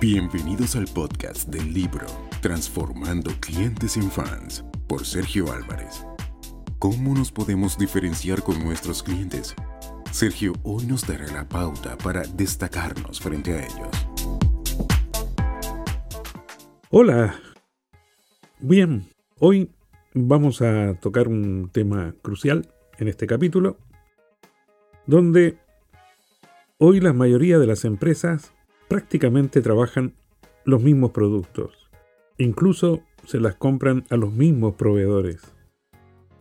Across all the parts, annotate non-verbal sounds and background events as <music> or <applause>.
Bienvenidos al podcast del libro Transformando clientes en fans por Sergio Álvarez. ¿Cómo nos podemos diferenciar con nuestros clientes? Sergio hoy nos dará la pauta para destacarnos frente a ellos. Hola. Bien, hoy vamos a tocar un tema crucial en este capítulo, donde hoy la mayoría de las empresas prácticamente trabajan los mismos productos. Incluso se las compran a los mismos proveedores.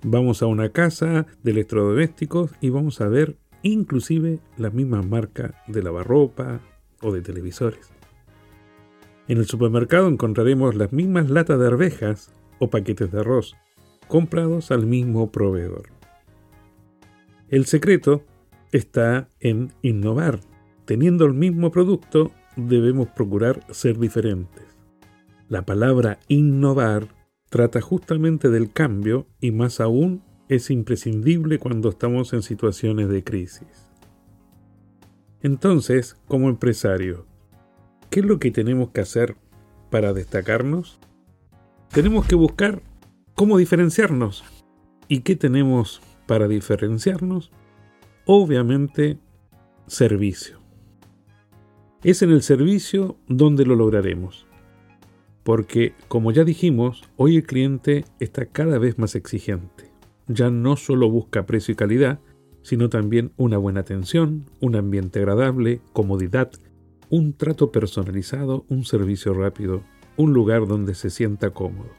Vamos a una casa de electrodomésticos y vamos a ver inclusive la misma marca de lavarropa o de televisores. En el supermercado encontraremos las mismas latas de arvejas o paquetes de arroz, comprados al mismo proveedor. El secreto está en innovar. Teniendo el mismo producto, debemos procurar ser diferentes. La palabra innovar trata justamente del cambio y más aún es imprescindible cuando estamos en situaciones de crisis. Entonces, como empresario, ¿qué es lo que tenemos que hacer para destacarnos? Tenemos que buscar cómo diferenciarnos. ¿Y qué tenemos para diferenciarnos? Obviamente, servicio. Es en el servicio donde lo lograremos. Porque, como ya dijimos, hoy el cliente está cada vez más exigente. Ya no solo busca precio y calidad, sino también una buena atención, un ambiente agradable, comodidad, un trato personalizado, un servicio rápido, un lugar donde se sienta cómodo.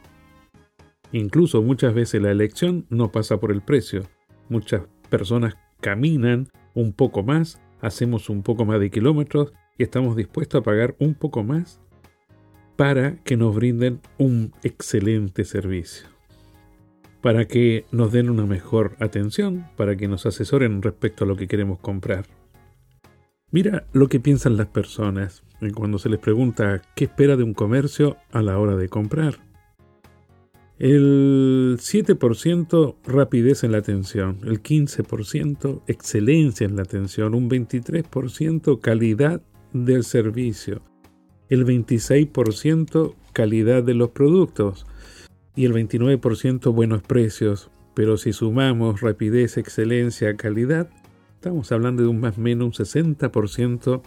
Incluso muchas veces la elección no pasa por el precio. Muchas personas caminan un poco más, hacemos un poco más de kilómetros estamos dispuestos a pagar un poco más para que nos brinden un excelente servicio, para que nos den una mejor atención, para que nos asesoren respecto a lo que queremos comprar. Mira lo que piensan las personas cuando se les pregunta qué espera de un comercio a la hora de comprar. El 7% rapidez en la atención, el 15% excelencia en la atención, un 23% calidad del servicio, el 26% calidad de los productos y el 29% buenos precios. Pero si sumamos rapidez, excelencia, calidad, estamos hablando de un más o menos un 60%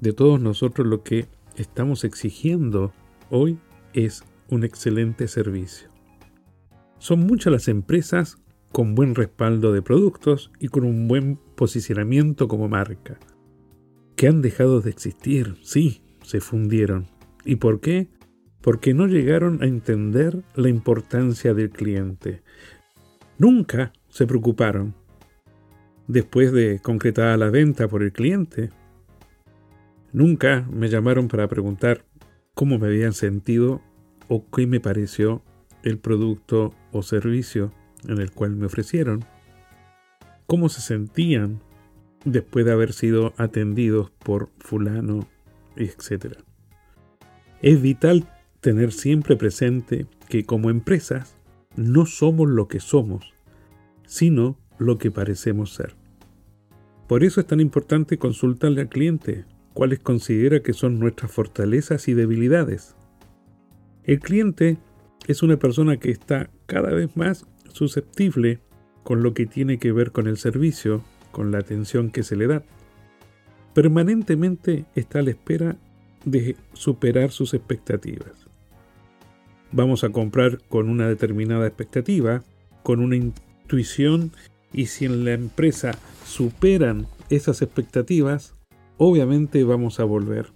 de todos nosotros lo que estamos exigiendo hoy es un excelente servicio. Son muchas las empresas con buen respaldo de productos y con un buen posicionamiento como marca que han dejado de existir, sí, se fundieron. ¿Y por qué? Porque no llegaron a entender la importancia del cliente. Nunca se preocuparon. Después de concretada la venta por el cliente, nunca me llamaron para preguntar cómo me habían sentido o qué me pareció el producto o servicio en el cual me ofrecieron, cómo se sentían después de haber sido atendidos por fulano, etc. Es vital tener siempre presente que como empresas no somos lo que somos, sino lo que parecemos ser. Por eso es tan importante consultarle al cliente cuáles considera que son nuestras fortalezas y debilidades. El cliente es una persona que está cada vez más susceptible con lo que tiene que ver con el servicio con la atención que se le da. Permanentemente está a la espera de superar sus expectativas. Vamos a comprar con una determinada expectativa, con una intuición, y si en la empresa superan esas expectativas, obviamente vamos a volver.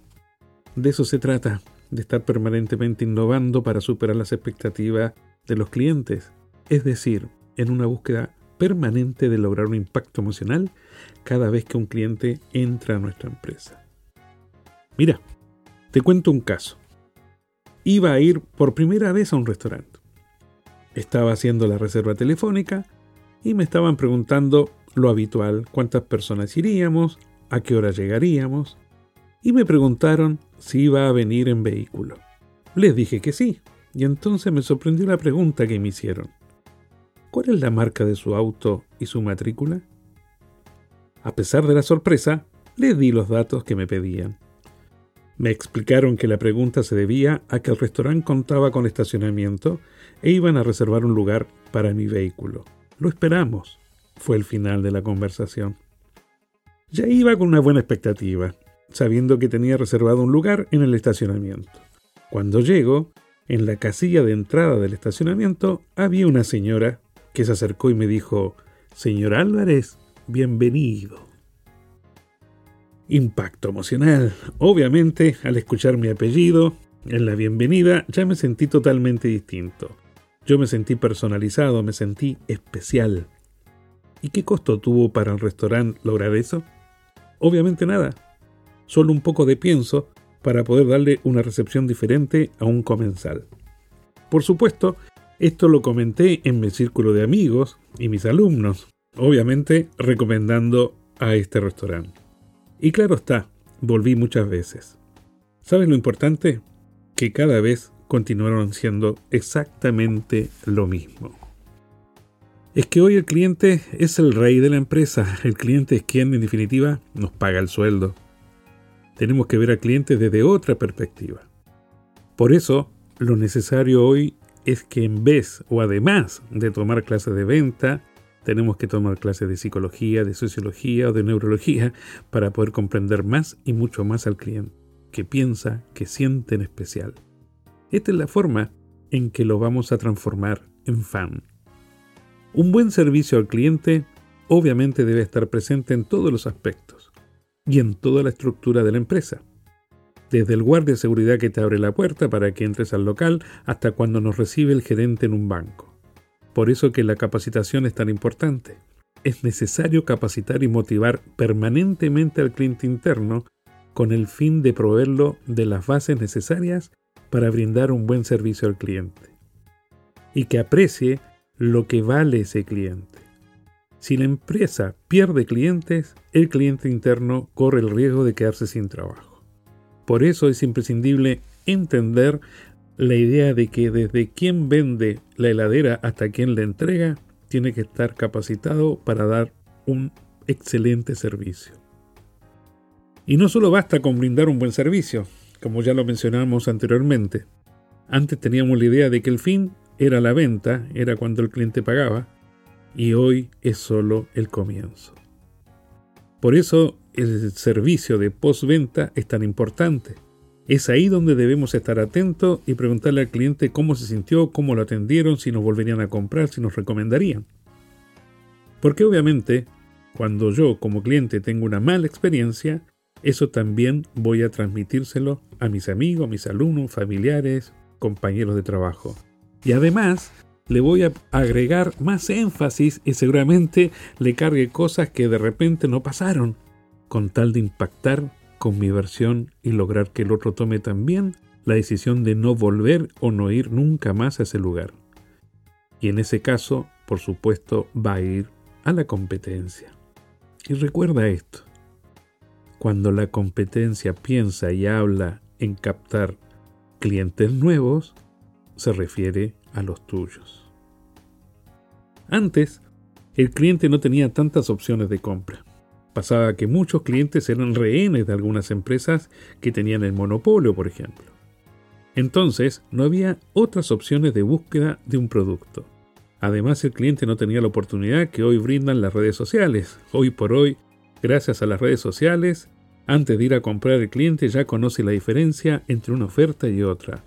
De eso se trata, de estar permanentemente innovando para superar las expectativas de los clientes, es decir, en una búsqueda permanente de lograr un impacto emocional cada vez que un cliente entra a nuestra empresa. Mira, te cuento un caso. Iba a ir por primera vez a un restaurante. Estaba haciendo la reserva telefónica y me estaban preguntando lo habitual, cuántas personas iríamos, a qué hora llegaríamos, y me preguntaron si iba a venir en vehículo. Les dije que sí, y entonces me sorprendió la pregunta que me hicieron. ¿Cuál es la marca de su auto y su matrícula? A pesar de la sorpresa, le di los datos que me pedían. Me explicaron que la pregunta se debía a que el restaurante contaba con estacionamiento e iban a reservar un lugar para mi vehículo. Lo esperamos, fue el final de la conversación. Ya iba con una buena expectativa, sabiendo que tenía reservado un lugar en el estacionamiento. Cuando llego, en la casilla de entrada del estacionamiento había una señora que se acercó y me dijo, Señor Álvarez, bienvenido. Impacto emocional. Obviamente, al escuchar mi apellido, en la bienvenida, ya me sentí totalmente distinto. Yo me sentí personalizado, me sentí especial. ¿Y qué costo tuvo para el restaurante lograr eso? Obviamente nada. Solo un poco de pienso para poder darle una recepción diferente a un comensal. Por supuesto, esto lo comenté en mi círculo de amigos y mis alumnos, obviamente recomendando a este restaurante. Y claro está, volví muchas veces. ¿Sabes lo importante? Que cada vez continuaron siendo exactamente lo mismo. Es que hoy el cliente es el rey de la empresa, el cliente es quien en definitiva nos paga el sueldo, tenemos que ver al cliente desde otra perspectiva. Por eso, lo necesario hoy es que en vez o además de tomar clases de venta, tenemos que tomar clases de psicología, de sociología o de neurología para poder comprender más y mucho más al cliente, que piensa, que siente en especial. Esta es la forma en que lo vamos a transformar en fan. Un buen servicio al cliente obviamente debe estar presente en todos los aspectos y en toda la estructura de la empresa. Desde el guardia de seguridad que te abre la puerta para que entres al local hasta cuando nos recibe el gerente en un banco. Por eso que la capacitación es tan importante. Es necesario capacitar y motivar permanentemente al cliente interno con el fin de proveerlo de las bases necesarias para brindar un buen servicio al cliente. Y que aprecie lo que vale ese cliente. Si la empresa pierde clientes, el cliente interno corre el riesgo de quedarse sin trabajo. Por eso es imprescindible entender la idea de que desde quien vende la heladera hasta quien la entrega, tiene que estar capacitado para dar un excelente servicio. Y no solo basta con brindar un buen servicio, como ya lo mencionamos anteriormente. Antes teníamos la idea de que el fin era la venta, era cuando el cliente pagaba, y hoy es solo el comienzo. Por eso el servicio de postventa es tan importante. Es ahí donde debemos estar atentos y preguntarle al cliente cómo se sintió, cómo lo atendieron, si nos volverían a comprar, si nos recomendarían. Porque obviamente, cuando yo como cliente tengo una mala experiencia, eso también voy a transmitírselo a mis amigos, mis alumnos, familiares, compañeros de trabajo. Y además, le voy a agregar más énfasis y seguramente le cargue cosas que de repente no pasaron, con tal de impactar con mi versión y lograr que el otro tome también la decisión de no volver o no ir nunca más a ese lugar. Y en ese caso, por supuesto, va a ir a la competencia. Y recuerda esto, cuando la competencia piensa y habla en captar clientes nuevos, se refiere a los tuyos. Antes, el cliente no tenía tantas opciones de compra. Pasaba que muchos clientes eran rehenes de algunas empresas que tenían el monopolio, por ejemplo. Entonces, no había otras opciones de búsqueda de un producto. Además, el cliente no tenía la oportunidad que hoy brindan las redes sociales. Hoy por hoy, gracias a las redes sociales, antes de ir a comprar el cliente ya conoce la diferencia entre una oferta y otra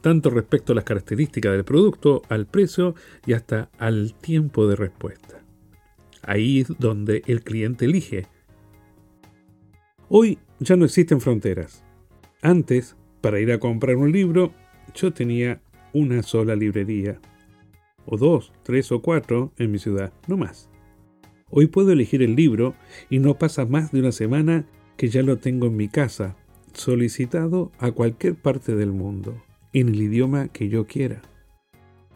tanto respecto a las características del producto, al precio y hasta al tiempo de respuesta. Ahí es donde el cliente elige. Hoy ya no existen fronteras. Antes, para ir a comprar un libro, yo tenía una sola librería. O dos, tres o cuatro en mi ciudad, no más. Hoy puedo elegir el libro y no pasa más de una semana que ya lo tengo en mi casa, solicitado a cualquier parte del mundo en el idioma que yo quiera.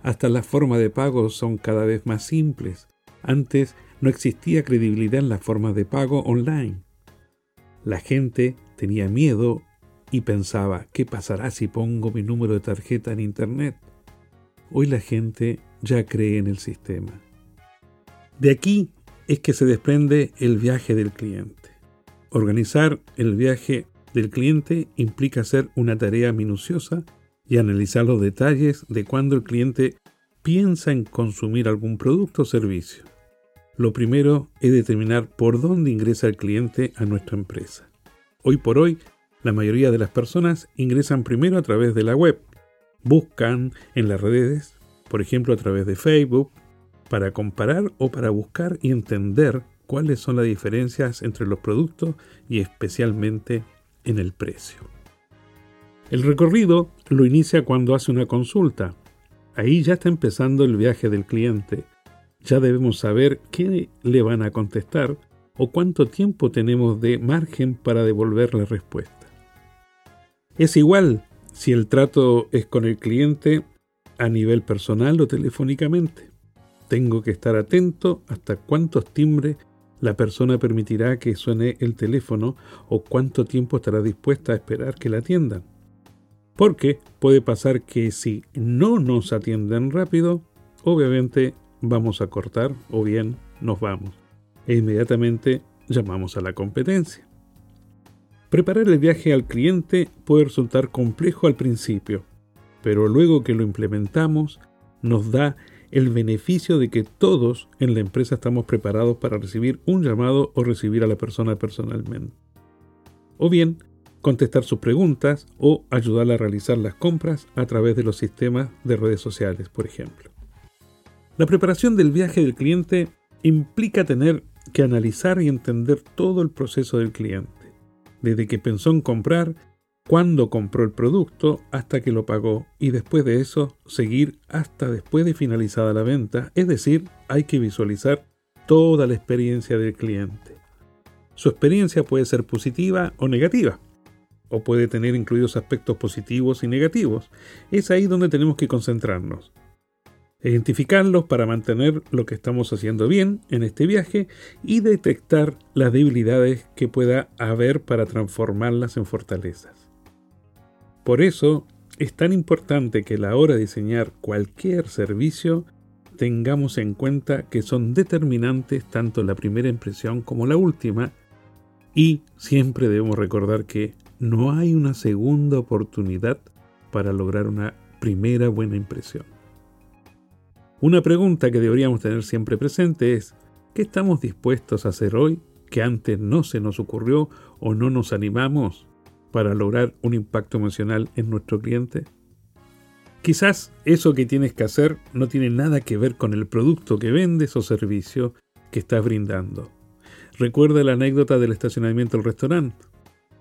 Hasta las formas de pago son cada vez más simples. Antes no existía credibilidad en las formas de pago online. La gente tenía miedo y pensaba, ¿qué pasará si pongo mi número de tarjeta en Internet? Hoy la gente ya cree en el sistema. De aquí es que se desprende el viaje del cliente. Organizar el viaje del cliente implica hacer una tarea minuciosa y analizar los detalles de cuando el cliente piensa en consumir algún producto o servicio. Lo primero es determinar por dónde ingresa el cliente a nuestra empresa. Hoy por hoy, la mayoría de las personas ingresan primero a través de la web. Buscan en las redes, por ejemplo a través de Facebook, para comparar o para buscar y entender cuáles son las diferencias entre los productos y especialmente en el precio. El recorrido lo inicia cuando hace una consulta. Ahí ya está empezando el viaje del cliente. Ya debemos saber qué le van a contestar o cuánto tiempo tenemos de margen para devolver la respuesta. Es igual si el trato es con el cliente a nivel personal o telefónicamente. Tengo que estar atento hasta cuántos timbres la persona permitirá que suene el teléfono o cuánto tiempo estará dispuesta a esperar que la atiendan. Porque puede pasar que si no nos atienden rápido, obviamente vamos a cortar o bien nos vamos. E inmediatamente llamamos a la competencia. Preparar el viaje al cliente puede resultar complejo al principio, pero luego que lo implementamos nos da el beneficio de que todos en la empresa estamos preparados para recibir un llamado o recibir a la persona personalmente. O bien, contestar sus preguntas o ayudarla a realizar las compras a través de los sistemas de redes sociales, por ejemplo. La preparación del viaje del cliente implica tener que analizar y entender todo el proceso del cliente, desde que pensó en comprar cuándo compró el producto hasta que lo pagó y después de eso seguir hasta después de finalizada la venta, es decir, hay que visualizar toda la experiencia del cliente. Su experiencia puede ser positiva o negativa, o puede tener incluidos aspectos positivos y negativos. Es ahí donde tenemos que concentrarnos. Identificarlos para mantener lo que estamos haciendo bien en este viaje y detectar las debilidades que pueda haber para transformarlas en fortalezas. Por eso es tan importante que a la hora de diseñar cualquier servicio tengamos en cuenta que son determinantes tanto la primera impresión como la última y siempre debemos recordar que no hay una segunda oportunidad para lograr una primera buena impresión. Una pregunta que deberíamos tener siempre presente es, ¿qué estamos dispuestos a hacer hoy que antes no se nos ocurrió o no nos animamos para lograr un impacto emocional en nuestro cliente? Quizás eso que tienes que hacer no tiene nada que ver con el producto que vendes o servicio que estás brindando. Recuerda la anécdota del estacionamiento del restaurante.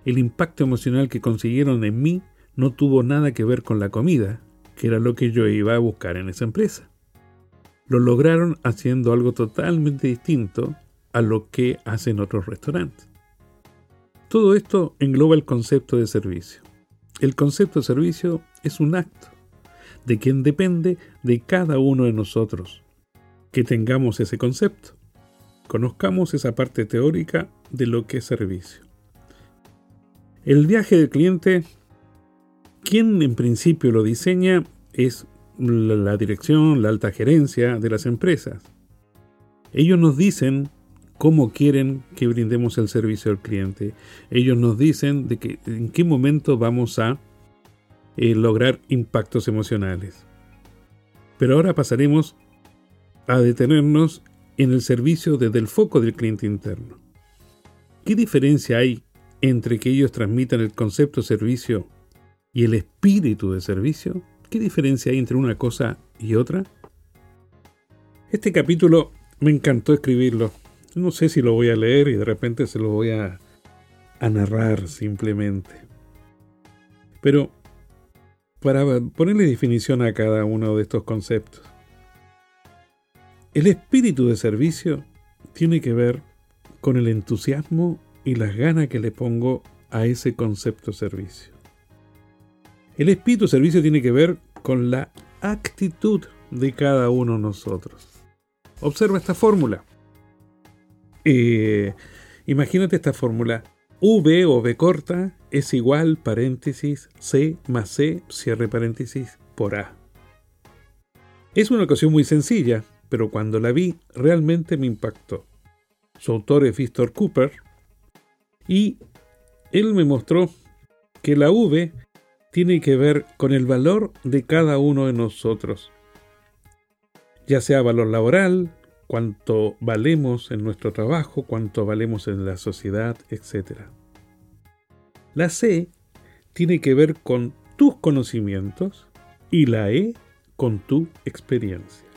El impacto emocional que consiguieron en mí no tuvo nada que ver con la comida, que era lo que yo iba a buscar en esa empresa. Lo lograron haciendo algo totalmente distinto a lo que hacen otros restaurantes. Todo esto engloba el concepto de servicio. El concepto de servicio es un acto de quien depende de cada uno de nosotros. Que tengamos ese concepto. Conozcamos esa parte teórica de lo que es servicio. El viaje del cliente, quien en principio lo diseña es la dirección, la alta gerencia de las empresas. Ellos nos dicen cómo quieren que brindemos el servicio al cliente. Ellos nos dicen de que en qué momento vamos a eh, lograr impactos emocionales. Pero ahora pasaremos a detenernos en el servicio desde el foco del cliente interno. ¿Qué diferencia hay entre que ellos transmitan el concepto servicio y el espíritu de servicio? ¿Qué diferencia hay entre una cosa y otra? Este capítulo me encantó escribirlo no sé si lo voy a leer y de repente se lo voy a, narrar simplemente. Pero para ponerle definición a cada uno de estos conceptos. El espíritu de servicio tiene que ver con el entusiasmo y las ganas que le pongo a ese concepto servicio. El espíritu servicio tiene que ver con la actitud de cada uno de nosotros. Observa esta fórmula. Eh, imagínate esta fórmula. V o V corta es igual paréntesis C más C cierre paréntesis por A. Es una ocasión muy sencilla, pero cuando la vi realmente me impactó. Su autor es Victor Cooper y él me mostró que la V tiene que ver con el valor de cada uno de nosotros, ya sea valor laboral, cuánto valemos en nuestro trabajo, cuánto valemos en la sociedad, etc. La C tiene que ver con tus conocimientos y la E con tu experiencia.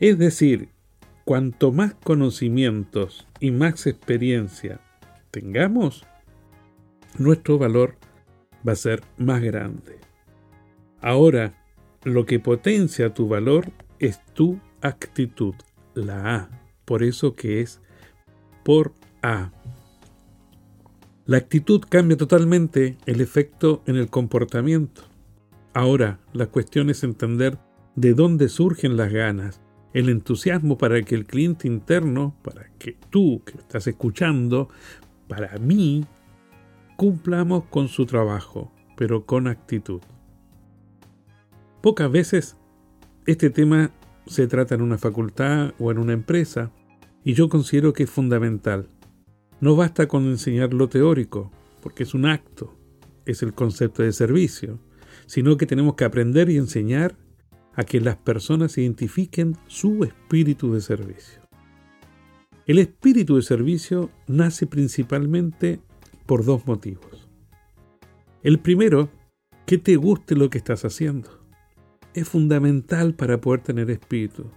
Es decir, cuanto más conocimientos y más experiencia tengamos, nuestro valor va a ser más grande. Ahora, lo que potencia tu valor es tu actitud, la A, por eso que es por A. La actitud cambia totalmente el efecto en el comportamiento. Ahora, la cuestión es entender de dónde surgen las ganas, el entusiasmo para que el cliente interno, para que tú que estás escuchando, para mí, cumplamos con su trabajo, pero con actitud. Pocas veces este tema se trata en una facultad o en una empresa, y yo considero que es fundamental. No basta con enseñar lo teórico, porque es un acto, es el concepto de servicio, sino que tenemos que aprender y enseñar a que las personas identifiquen su espíritu de servicio. El espíritu de servicio nace principalmente por dos motivos. El primero, que te guste lo que estás haciendo. Es fundamental para poder tener espíritu.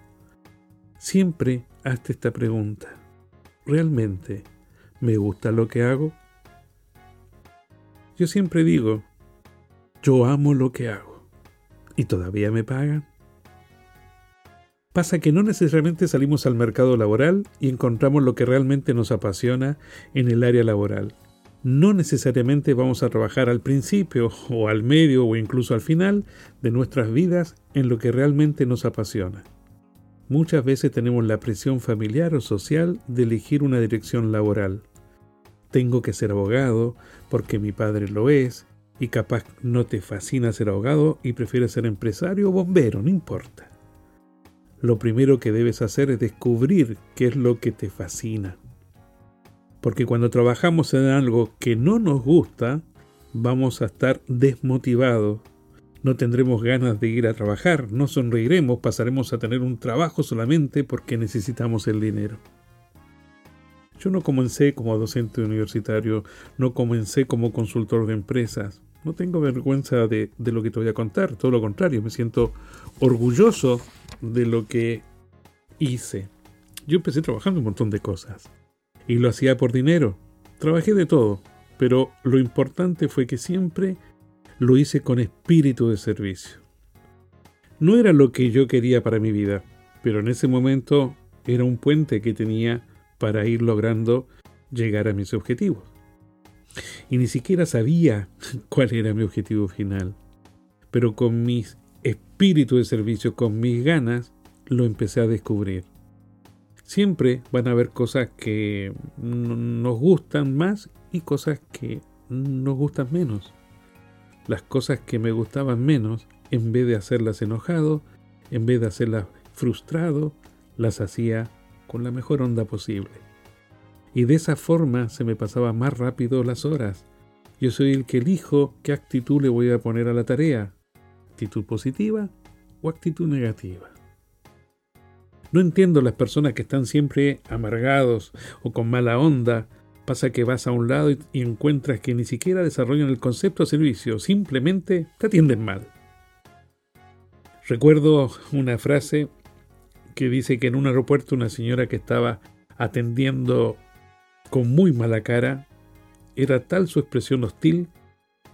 Siempre hazte esta pregunta. ¿Realmente me gusta lo que hago? Yo siempre digo, yo amo lo que hago. ¿Y todavía me pagan? Pasa que no necesariamente salimos al mercado laboral y encontramos lo que realmente nos apasiona en el área laboral. No necesariamente vamos a trabajar al principio o al medio o incluso al final de nuestras vidas en lo que realmente nos apasiona. Muchas veces tenemos la presión familiar o social de elegir una dirección laboral. Tengo que ser abogado porque mi padre lo es, y capaz no te fascina ser abogado y prefieres ser empresario o bombero, no importa. Lo primero que debes hacer es descubrir qué es lo que te fascina. Porque cuando trabajamos en algo que no nos gusta, vamos a estar desmotivados. No tendremos ganas de ir a trabajar, no sonreiremos, pasaremos a tener un trabajo solamente porque necesitamos el dinero. Yo no comencé como docente universitario, no comencé como consultor de empresas. No tengo vergüenza de, lo que te voy a contar, todo lo contrario, me siento orgulloso de lo que hice. Yo empecé trabajando un montón de cosas y lo hacía por dinero. Trabajé de todo, pero lo importante fue que siempre lo hice con espíritu de servicio. No era lo que yo quería para mi vida, pero en ese momento era un puente que tenía para ir logrando llegar a mis objetivos. Y ni siquiera sabía <laughs> cuál era mi objetivo final. Pero con mi espíritu de servicio, con mis ganas, lo empecé a descubrir. Siempre van a haber cosas que nos gustan más y cosas que nos gustan menos. Las cosas que me gustaban menos, en vez de hacerlas enojado, en vez de hacerlas frustrado, las hacía con la mejor onda posible. Y de esa forma se me pasaba más rápido las horas. Yo soy el que elijo qué actitud le voy a poner a la tarea. ¿Actitud positiva o actitud negativa? No entiendo las personas que están siempre amargados o con mala onda. Pasa que vas a un lado y, encuentras que ni siquiera desarrollan el concepto de servicio, simplemente te atienden mal. Recuerdo una frase que dice que en un aeropuerto una señora que estaba atendiendo con muy mala cara, era tal su expresión hostil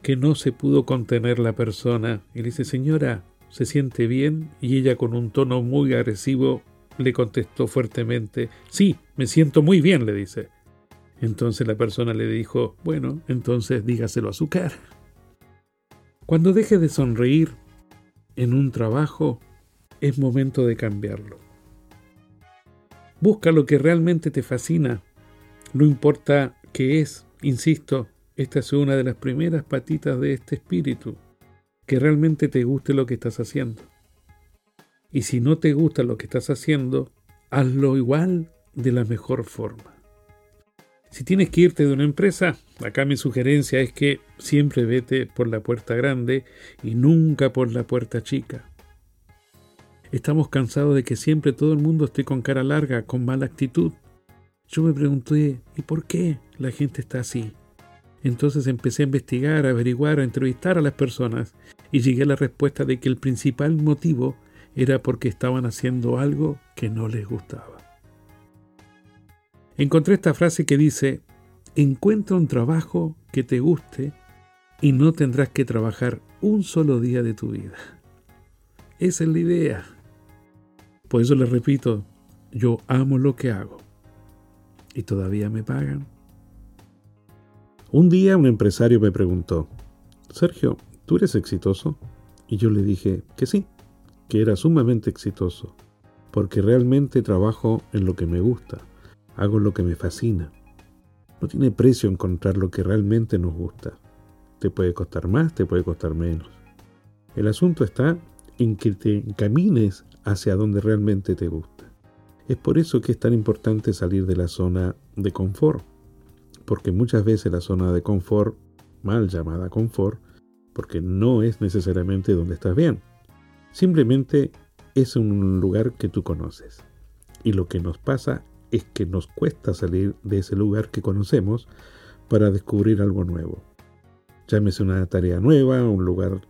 que no se pudo contener la persona y le dice, señora, ¿se siente bien? Y ella con un tono muy agresivo le contestó fuertemente, sí, me siento muy bien, le dice. Entonces la persona le dijo, bueno, entonces dígaselo a su cara. Cuando deje de sonreír en un trabajo, es momento de cambiarlo. Busca lo que realmente te fascina. No importa qué es, insisto, esta es una de las primeras patitas de este espíritu. Que realmente te guste lo que estás haciendo. Y si no te gusta lo que estás haciendo, hazlo igual de la mejor forma. Si tienes que irte de una empresa, acá mi sugerencia es que siempre vete por la puerta grande y nunca por la puerta chica. Estamos cansados de que siempre todo el mundo esté con cara larga, con mala actitud. Yo me pregunté, ¿y por qué la gente está así? Entonces empecé a investigar, a averiguar, a entrevistar a las personas y llegué a la respuesta de que el principal motivo era porque estaban haciendo algo que no les gustaba. Encontré esta frase que dice, encuentra un trabajo que te guste y no tendrás que trabajar un solo día de tu vida. Esa es la idea. Por eso les repito, yo amo lo que hago y todavía me pagan. Un día un empresario me preguntó, Sergio, ¿tú eres exitoso? Y yo le dije que sí, que era sumamente exitoso, porque realmente trabajo en lo que me gusta, hago lo que me fascina. No tiene precio encontrar lo que realmente nos gusta. Te puede costar más, te puede costar menos. El asunto está en que te encamines hacia donde realmente te gusta. Es por eso que es tan importante salir de la zona de confort, porque muchas veces la zona de confort, mal llamada confort, porque no es necesariamente donde estás bien. Simplemente es un lugar que tú conoces. Y lo que nos pasa es que nos cuesta salir de ese lugar que conocemos para descubrir algo nuevo. Llámese una tarea nueva, un lugar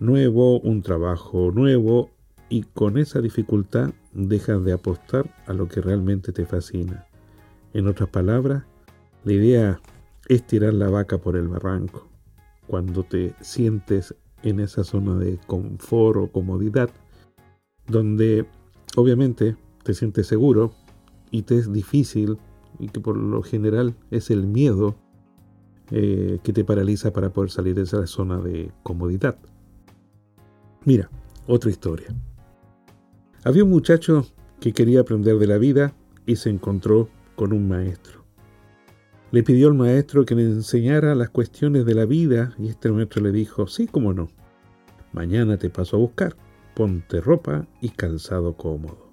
nuevo, un trabajo nuevo, y con esa dificultad dejas de apostar a lo que realmente te fascina. En otras palabras, la idea es tirar la vaca por el barranco. Cuando te sientes en esa zona de confort o comodidad, donde obviamente te sientes seguro y te es difícil y que por lo general es el miedo eh, que te paraliza para poder salir de esa zona de comodidad. Mira, otra historia. Había un muchacho que quería aprender de la vida y se encontró con un maestro. Le pidió al maestro que le enseñara las cuestiones de la vida y este maestro le dijo, sí, cómo no. Mañana te paso a buscar, ponte ropa y calzado cómodo.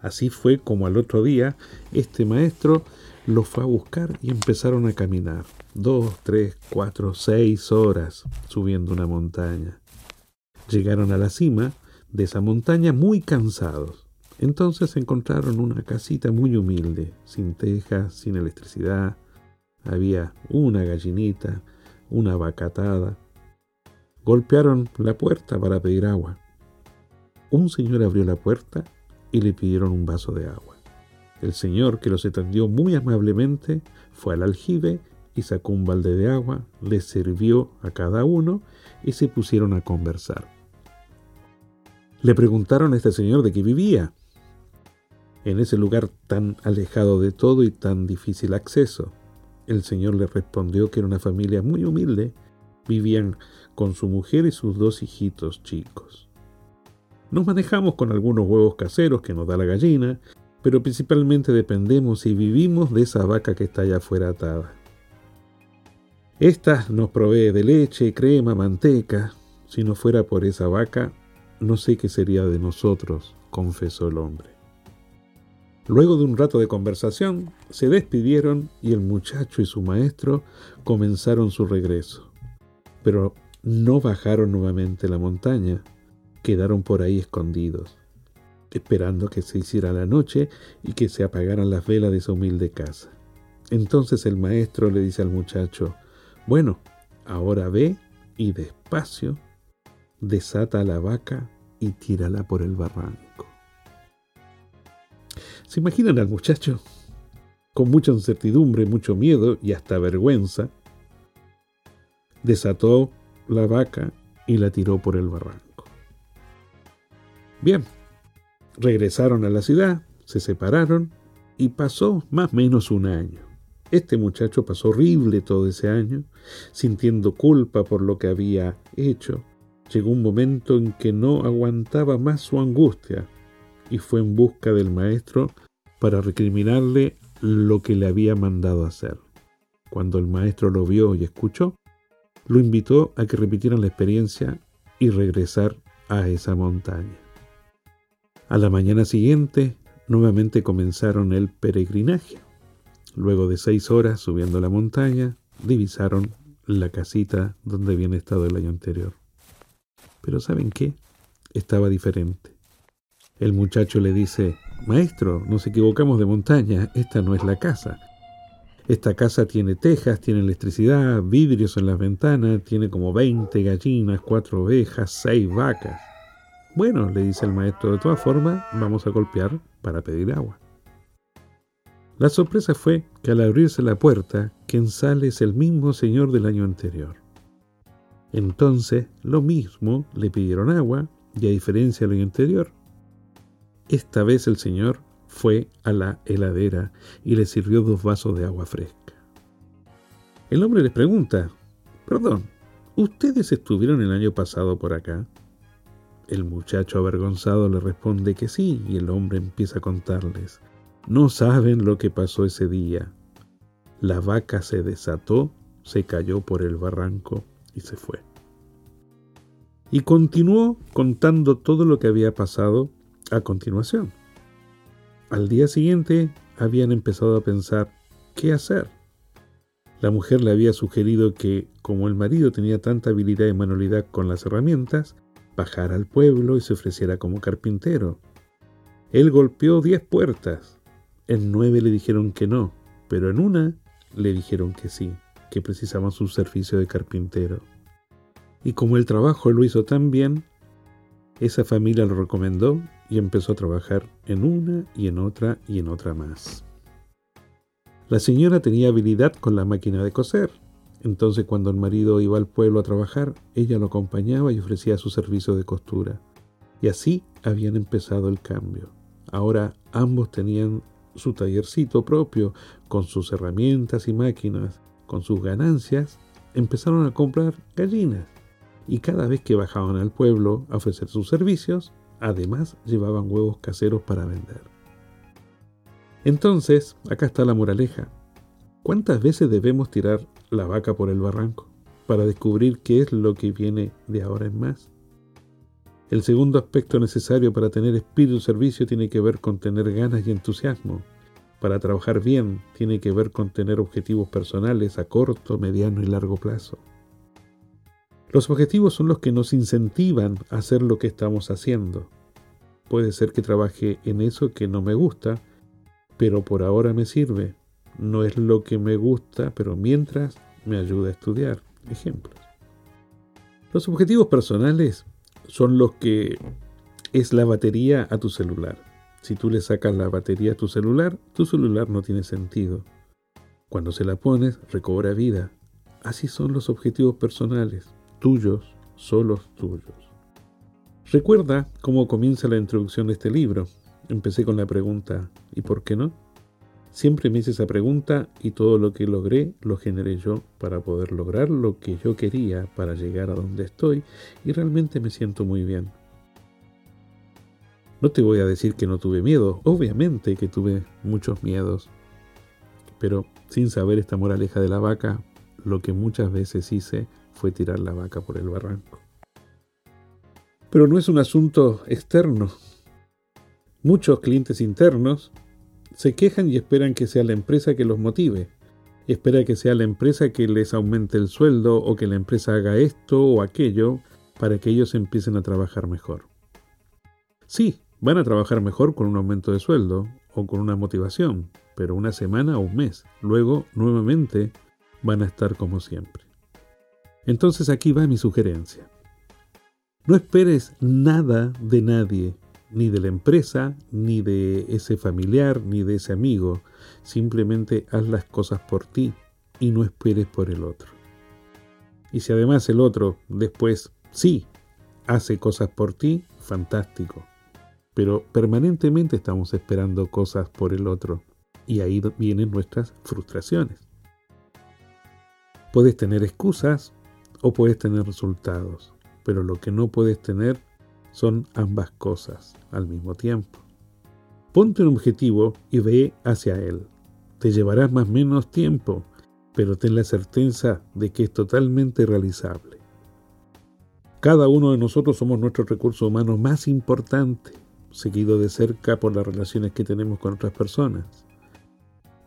Así fue como al otro día este maestro lo fue a buscar y empezaron a caminar. Dos, tres, cuatro, seis horas subiendo una montaña. Llegaron a la cima de esa montaña muy cansados. Entonces encontraron una casita muy humilde, sin tejas, sin electricidad. Había una gallinita, una vacatada. Golpearon la puerta para pedir agua. Un señor abrió la puerta y le pidieron un vaso de agua. El señor, que los atendió muy amablemente, fue al aljibe y sacó un balde de agua, les sirvió a cada uno y se pusieron a conversar. Le preguntaron a este señor de qué vivía, en ese lugar tan alejado de todo y tan difícil acceso. El señor le respondió que era una familia muy humilde, vivían con su mujer y sus dos hijitos chicos. Nos manejamos con algunos huevos caseros que nos da la gallina, pero principalmente dependemos y vivimos de esa vaca que está allá afuera atada. Esta nos provee de leche, crema, manteca. Si no fuera por esa vaca, no sé qué sería de nosotros, confesó el hombre. Luego de un rato de conversación, se despidieron y el muchacho y su maestro comenzaron su regreso. Pero no bajaron nuevamente la montaña, quedaron por ahí escondidos, esperando que se hiciera la noche y que se apagaran las velas de esa humilde casa. Entonces el maestro le dice al muchacho, bueno, ahora ve y despacio desata a la vaca y tírala por el barranco. ¿Se imaginan al muchacho? Con mucha incertidumbre, mucho miedo y hasta vergüenza, desató la vaca y la tiró por el barranco. Bien, regresaron a la ciudad, se separaron y pasó más o menos un año. Este muchacho pasó horrible todo ese año, sintiendo culpa por lo que había hecho, Llegó un momento en que no aguantaba más su angustia y fue en busca del maestro para recriminarle lo que le había mandado hacer. Cuando el maestro lo vio y escuchó, lo invitó a que repitieran la experiencia y regresar a esa montaña. A la mañana siguiente, nuevamente comenzaron el peregrinaje. Luego de seis horas subiendo la montaña, divisaron la casita donde habían estado el año anterior. Pero ¿saben qué? Estaba diferente. El muchacho le dice, Maestro, nos equivocamos de montaña, esta no es la casa. Esta casa tiene tejas, tiene electricidad, vidrios en las ventanas, tiene como 20 gallinas, cuatro ovejas, seis vacas. Bueno, le dice el maestro, de todas formas, vamos a golpear para pedir agua. La sorpresa fue que al abrirse la puerta, quien sale es el mismo señor del año anterior. Entonces, lo mismo, le pidieron agua, y a diferencia del año anterior, esta vez el señor fue a la heladera y le sirvió dos vasos de agua fresca. El hombre les pregunta, perdón, ¿ustedes estuvieron el año pasado por acá? El muchacho avergonzado le responde que sí y el hombre empieza a contarles. No saben lo que pasó ese día. La vaca se desató, se cayó por el barranco y se fue. Y continuó contando todo lo que había pasado a continuación. Al día siguiente habían empezado a pensar qué hacer. La mujer le había sugerido que, como el marido tenía tanta habilidad y manualidad con las herramientas, bajara al pueblo y se ofreciera como carpintero. Él golpeó diez puertas. En nueve le dijeron que no, pero en una le dijeron que sí, que precisaban su servicio de carpintero. Y como el trabajo lo hizo tan bien, esa familia lo recomendó y empezó a trabajar en una y en otra y en otra más. La señora tenía habilidad con la máquina de coser, entonces cuando el marido iba al pueblo a trabajar, ella lo acompañaba y ofrecía su servicio de costura. Y así habían empezado el cambio. Ahora ambos tenían su tallercito propio, con sus herramientas y máquinas, con sus ganancias, empezaron a comprar gallinas y cada vez que bajaban al pueblo a ofrecer sus servicios, además llevaban huevos caseros para vender. Entonces, acá está la moraleja. ¿Cuántas veces debemos tirar la vaca por el barranco para descubrir qué es lo que viene de ahora en más? El segundo aspecto necesario para tener espíritu servicio tiene que ver con tener ganas y entusiasmo. Para trabajar bien tiene que ver con tener objetivos personales a corto, mediano y largo plazo. Los objetivos son los que nos incentivan a hacer lo que estamos haciendo. Puede ser que trabaje en eso que no me gusta, pero por ahora me sirve. No es lo que me gusta, pero mientras me ayuda a estudiar. Ejemplos. Los objetivos personales son los que es la batería a tu celular. Si tú le sacas la batería a tu celular, tu celular no tiene sentido. Cuando se la pones, recobra vida. Así son los objetivos personales tuyos, solos tuyos. Recuerda cómo comienza la introducción de este libro. Empecé con la pregunta ¿y por qué no? Siempre me hice esa pregunta y todo lo que logré lo generé yo para poder lograr lo que yo quería para llegar a donde estoy y realmente me siento muy bien. No te voy a decir que no tuve miedo, obviamente que tuve muchos miedos, pero sin saber esta moraleja de la vaca, lo que muchas veces hice fue tirar la vaca por el barranco. Pero no es un asunto externo. Muchos clientes internos se quejan y esperan que sea la empresa que los motive. Espera que sea la empresa que les aumente el sueldo o que la empresa haga esto o aquello para que ellos empiecen a trabajar mejor. Sí, van a trabajar mejor con un aumento de sueldo o con una motivación, pero una semana o un mes. Luego, nuevamente, van a estar como siempre. Entonces aquí va mi sugerencia. No esperes nada de nadie, ni de la empresa, ni de ese familiar, ni de ese amigo. Simplemente haz las cosas por ti y no esperes por el otro. Y si además el otro después sí hace cosas por ti, fantástico. Pero permanentemente estamos esperando cosas por el otro y ahí vienen nuestras frustraciones. Puedes tener excusas, o puedes tener resultados, pero lo que no puedes tener son ambas cosas al mismo tiempo. Ponte un objetivo y ve hacia él. Te llevarás más o menos tiempo, pero ten la certeza de que es totalmente realizable. Cada uno de nosotros somos nuestro recurso humano más importante, seguido de cerca por las relaciones que tenemos con otras personas.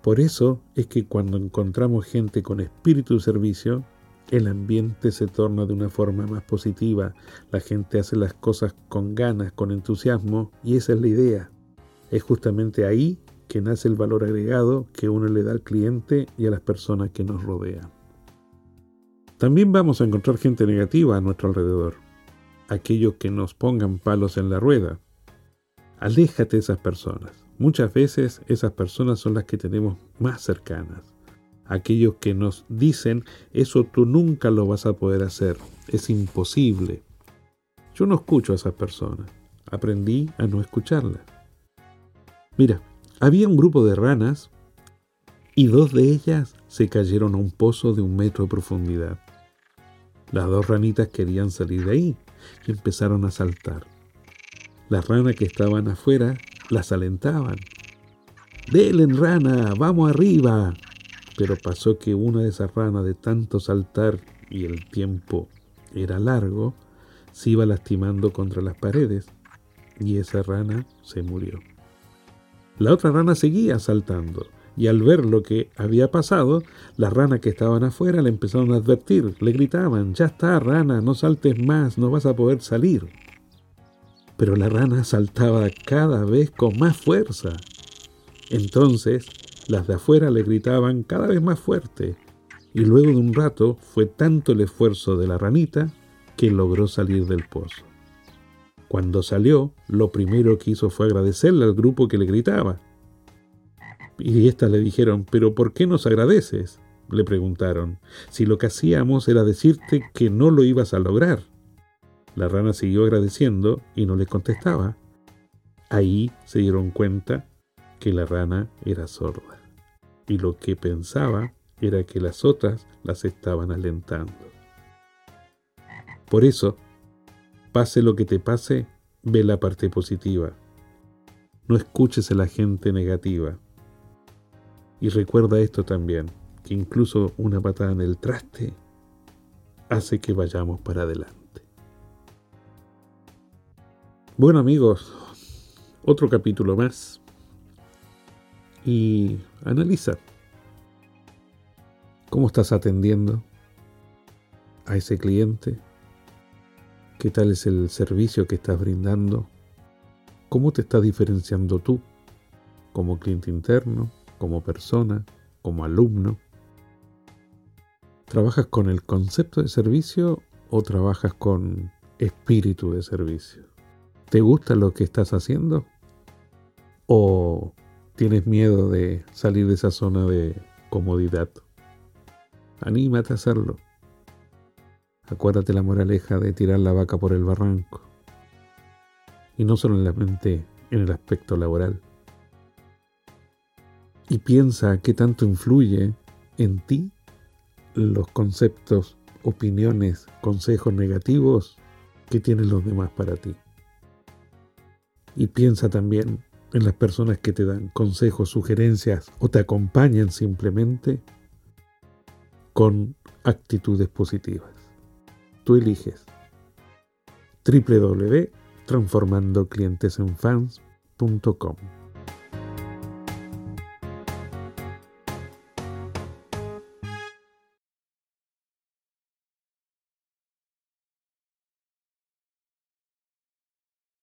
Por eso es que cuando encontramos gente con espíritu de servicio, el ambiente se torna de una forma más positiva, la gente hace las cosas con ganas, con entusiasmo, y esa es la idea. Es justamente ahí que nace el valor agregado que uno le da al cliente y a las personas que nos rodean. También vamos a encontrar gente negativa a nuestro alrededor, aquellos que nos pongan palos en la rueda. Aléjate de esas personas. Muchas veces esas personas son las que tenemos más cercanas. Aquellos que nos dicen, eso tú nunca lo vas a poder hacer, es imposible. Yo no escucho a esas personas, aprendí a no escucharlas. Mira, había un grupo de ranas y dos de ellas se cayeron a un pozo de un metro de profundidad. Las dos ranitas querían salir de ahí y empezaron a saltar. Las ranas que estaban afuera las alentaban. Delen rana, vamos arriba. Pero pasó que una de esas ranas de tanto saltar y el tiempo era largo, se iba lastimando contra las paredes y esa rana se murió. La otra rana seguía saltando, y al ver lo que había pasado, las ranas que estaban afuera le empezaron a advertir, le gritaban, ya está, rana, no saltes más, no vas a poder salir. Pero la rana saltaba cada vez con más fuerza. Entonces, las de afuera le gritaban cada vez más fuerte, y luego de un rato fue tanto el esfuerzo de la ranita que logró salir del pozo. Cuando salió, lo primero que hizo fue agradecerle al grupo que le gritaba. Y éstas le dijeron, ¿pero por qué nos agradeces? le preguntaron, si lo que hacíamos era decirte que no lo ibas a lograr. La rana siguió agradeciendo y no les contestaba. Ahí se dieron cuenta que la rana era sorda y lo que pensaba era que las otras las estaban alentando. Por eso, Pase lo que te pase, ve la parte positiva. No escuches a la gente negativa. Y recuerda esto también, que incluso una patada en el traste hace que vayamos para adelante. Bueno amigos, otro capítulo más. Y analiza cómo estás atendiendo a ese cliente ¿Qué tal es el servicio que estás brindando? ¿Cómo te estás diferenciando tú como cliente interno, como persona, como alumno? ¿Trabajas con el concepto de servicio o trabajas con espíritu de servicio? ¿Te gusta lo que estás haciendo? ¿O tienes miedo de salir de esa zona de comodidad? Anímate a hacerlo. Acuérdate la moraleja de tirar la vaca por el barranco. Y no solamente en el aspecto laboral. Y piensa qué tanto influye en ti los conceptos, opiniones, consejos negativos que tienen los demás para ti. Y piensa también en las personas que te dan consejos, sugerencias o te acompañan simplemente con actitudes positivas tú eliges. www.transformandoclientesenfans.com